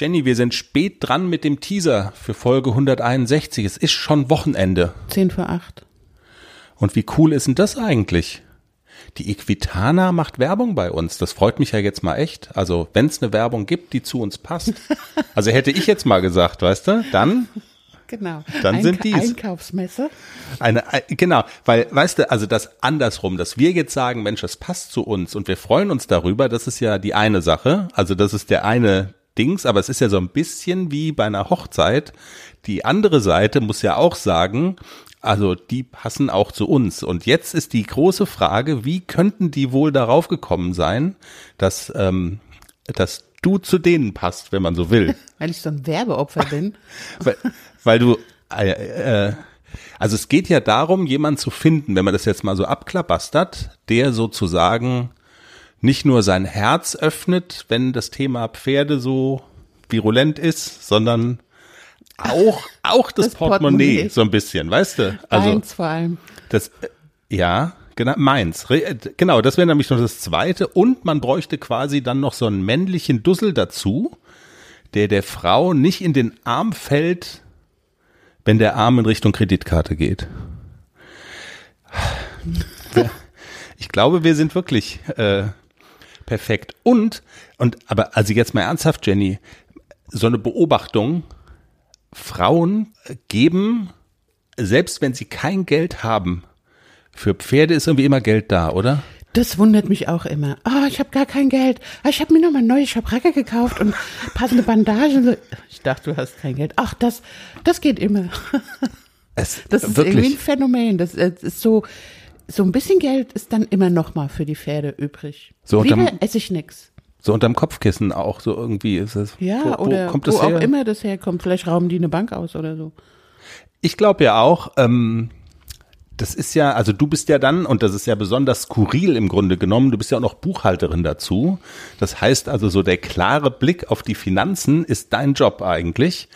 Jenny, wir sind spät dran mit dem Teaser für Folge 161. Es ist schon Wochenende. 10 vor 8. Und wie cool ist denn das eigentlich? Die Equitana macht Werbung bei uns. Das freut mich ja jetzt mal echt. Also, wenn es eine Werbung gibt, die zu uns passt. Also hätte ich jetzt mal gesagt, weißt du, dann Genau. Dann sind die's. Einkaufsmesse. Eine, genau, weil, weißt du, also das andersrum, dass wir jetzt sagen, Mensch, das passt zu uns und wir freuen uns darüber, das ist ja die eine Sache. Also das ist der eine Dings, aber es ist ja so ein bisschen wie bei einer Hochzeit. Die andere Seite muss ja auch sagen, also die passen auch zu uns. Und jetzt ist die große Frage, wie könnten die wohl darauf gekommen sein, dass, ähm, dass du zu denen passt, wenn man so will. Weil ich so ein Werbeopfer bin. weil, weil du, äh, äh, also es geht ja darum, jemanden zu finden, wenn man das jetzt mal so abklabastert, der sozusagen nicht nur sein Herz öffnet, wenn das Thema Pferde so virulent ist, sondern auch, auch das, Das Portemonnaie, Portemonnaie. so ein bisschen, weißt du? Also Eins vor allem. das, äh, ja, genau, meins. Äh, Genau, das wäre nämlich noch das zweite. Und man bräuchte quasi dann noch so einen männlichen Dussel dazu, der der Frau nicht in den Arm fällt, wenn der Arm in Richtung Kreditkarte geht. Ich glaube, wir sind wirklich äh, perfekt. Und, und, aber also jetzt mal ernsthaft, Jenny, so eine Beobachtung, Frauen geben, selbst wenn sie kein Geld haben, für Pferde ist irgendwie immer Geld da, oder? Das wundert mich auch immer. Ah, ich habe gar kein Geld. Ah, ich habe mir noch mal neue Schabracke gekauft und passende Bandagen. Ich dachte, du hast kein Geld. Ach, das, das geht immer. Es, Das ist irgendwie ein Phänomen. Das äh, ist so, so ein bisschen Geld ist dann immer noch mal für die Pferde übrig. So, dann- esse ich nix. so unterm Kopfkissen auch so irgendwie ist es. Ja, wo, wo oder kommt wo das auch her? immer das herkommt. Vielleicht rauben die eine Bank aus oder so. Ich glaube ja auch, ähm, das ist ja, also du bist ja dann, und das ist ja besonders skurril im Grunde genommen, du bist ja auch noch Buchhalterin dazu. Das heißt also, so der klare Blick auf die Finanzen ist dein Job eigentlich.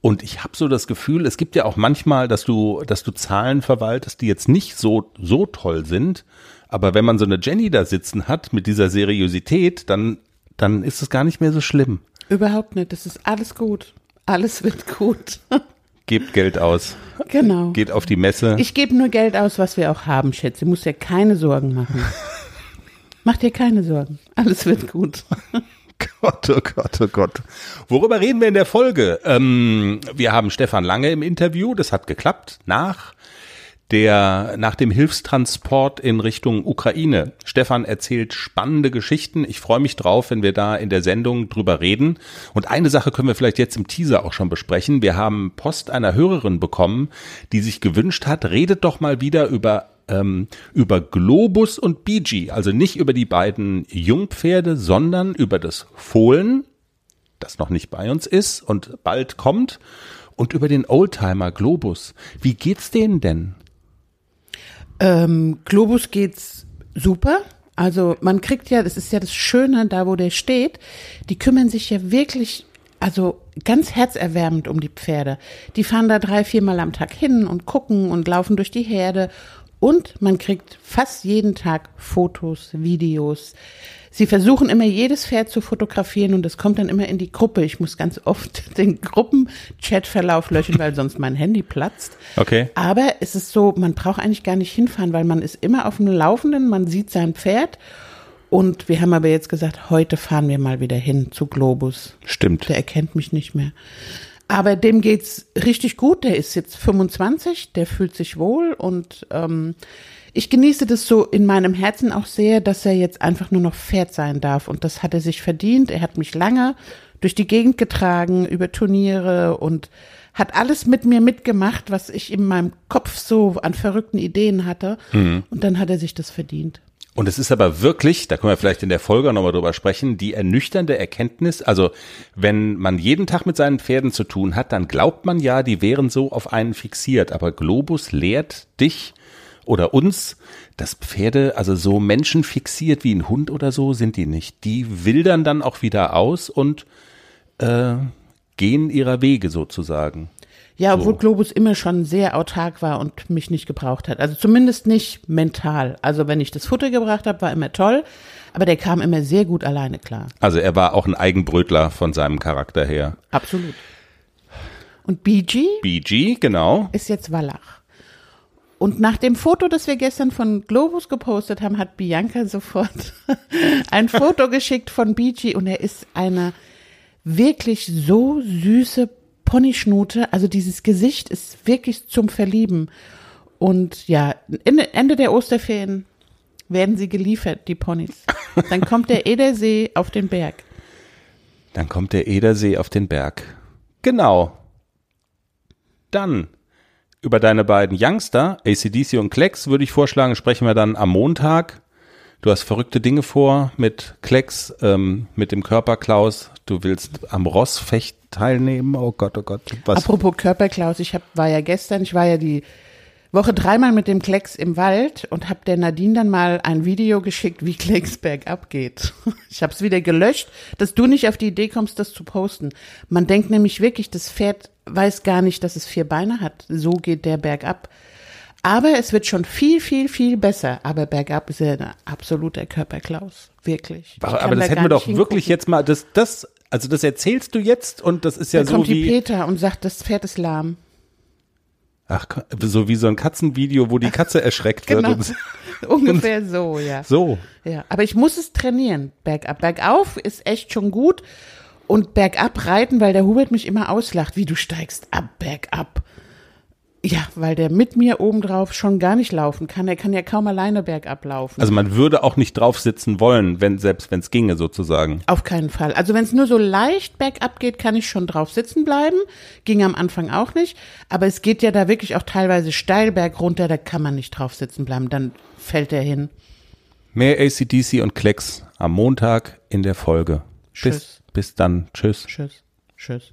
Und ich habe so das Gefühl, es gibt ja auch manchmal, dass du, dass du Zahlen verwaltest, die jetzt nicht so, so toll sind. Aber wenn man so eine Jenny da sitzen hat mit dieser Seriosität, dann, dann ist es gar nicht mehr so schlimm. Überhaupt nicht. Das ist alles gut. Alles wird gut. Gebt Geld aus, genau. geht auf die Messe. Ich gebe nur Geld aus, was wir auch haben, Schätze. Du musst dir keine Sorgen machen. Mach dir keine Sorgen. Alles wird gut. Gott, oh Gott, oh Gott. Worüber reden wir in der Folge? Ähm, wir haben Stefan Lange im Interview, das hat geklappt, nach der, nach dem Hilfstransport in Richtung Ukraine. Stefan erzählt spannende Geschichten. Ich freue mich drauf, wenn wir da in der Sendung drüber reden. Und eine Sache können wir vielleicht jetzt im Teaser auch schon besprechen. Wir haben Post einer Hörerin bekommen, die sich gewünscht hat, redet doch mal wieder über ähm, über Globus und BG, also nicht über die beiden Jungpferde, sondern über das Fohlen, das noch nicht bei uns ist und bald kommt, und über den Oldtimer Globus. Wie geht's denen denn? Ähm, Globus geht's super. Also man kriegt ja, das ist ja das Schöne, da wo der steht, die kümmern sich ja wirklich, also ganz herzerwärmend um die Pferde. Die fahren da drei, viermal am Tag hin und gucken und laufen durch die Herde. Und man kriegt fast jeden Tag Fotos, Videos. Sie versuchen immer jedes Pferd zu fotografieren und das kommt dann immer in die Gruppe. Ich muss ganz oft den Gruppenchatverlauf löschen, weil sonst mein Handy platzt. Okay. Aber es ist so, man braucht eigentlich gar nicht hinfahren, weil man ist immer auf dem Laufenden, man sieht sein Pferd. Und wir haben aber jetzt gesagt, heute fahren wir mal wieder hin zu Globus. Stimmt. Der erkennt mich nicht mehr. Aber dem geht's richtig gut. Der ist jetzt 25, der fühlt sich wohl und ähm, ich genieße das so in meinem Herzen auch sehr, dass er jetzt einfach nur noch Pferd sein darf. Und das hat er sich verdient. Er hat mich lange durch die Gegend getragen, über Turniere und hat alles mit mir mitgemacht, was ich in meinem Kopf so an verrückten Ideen hatte. Und dann hat er sich das verdient. Und es ist aber wirklich, da können wir vielleicht in der Folge nochmal drüber sprechen, die ernüchternde Erkenntnis, also wenn man jeden Tag mit seinen Pferden zu tun hat, dann glaubt man ja, die wären so auf einen fixiert. Aber Globus lehrt dich oder uns, dass Pferde, also so Menschen fixiert wie ein Hund oder so, sind die nicht. Die wildern dann auch wieder aus und äh, gehen ihrer Wege sozusagen. Ja, obwohl Globus immer schon sehr autark war und mich nicht gebraucht hat. Also zumindest nicht mental. Also wenn ich das Futter gebracht habe, war immer toll. Aber der kam immer sehr gut alleine klar. Also er war auch ein Eigenbrötler von seinem Charakter her. Absolut. Und BG BG, genau. ist jetzt Wallach. Und nach dem Foto, das wir gestern von Globus gepostet haben, hat Bianca sofort ein Foto geschickt von BG und er ist eine wirklich so süße Ponyschnute. Also dieses Gesicht ist wirklich zum Verlieben. Und ja, Ende, der Osterferien werden sie geliefert, die Ponys. Dann kommt der Edersee auf den Berg. Dann kommt der Edersee auf den Berg. Genau. Dann über deine beiden Youngster, ACDC und Klecks, würde ich vorschlagen, sprechen wir dann am Montag. Du hast verrückte Dinge vor mit Klecks, ähm, mit dem Körperklaus. Du willst am Rossfecht teilnehmen. Oh Gott, oh Gott. Was? Apropos Körperklaus, ich hab, war ja gestern, ich war ja die Woche dreimal mit dem Klecks im Wald und hab der Nadine dann mal ein Video geschickt, wie Klecks bergab geht. Ich hab's wieder gelöscht, dass du nicht auf die Idee kommst, das zu posten. Man denkt nämlich wirklich, das Pferd weiß gar nicht, dass es vier Beine hat. So geht der bergab. Aber es wird schon viel, viel, viel besser. Aber bergab ist er ein absoluter Körperklaus. Wirklich. Ich aber aber da das hätten gar wir doch nicht wirklich hingucken. jetzt mal, das, das, also das erzählst du jetzt und das ist ja Da so kommt die wie, Peter und sagt, das Pferd ist lahm. ach, so wie so ein Katzenvideo, wo die Katze erschreckt wird. Genau. Und Ungefähr so, ja. so. Ja, aber ich muss es trainieren. Bergab. Bergauf ist echt schon gut. Und bergab reiten, weil der Hubert mich immer auslacht, wie du steigst ab, bergab. Ja, weil der mit mir obendrauf schon gar nicht laufen kann. Er kann ja kaum alleine bergab laufen. Also man würde auch nicht drauf sitzen wollen, wenn, selbst wenn es ginge sozusagen. Auf keinen Fall. Also wenn es nur so leicht bergab geht, kann ich schon drauf sitzen bleiben. Ging am Anfang auch nicht. Aber es geht ja da wirklich auch teilweise steil berg runter, da kann man nicht drauf sitzen bleiben. Dann fällt er hin. Mehr ACDC und Klecks am Montag in der Folge. Bis, Tschüss. bis dann. Tschüss. Tschüss. Tschüss.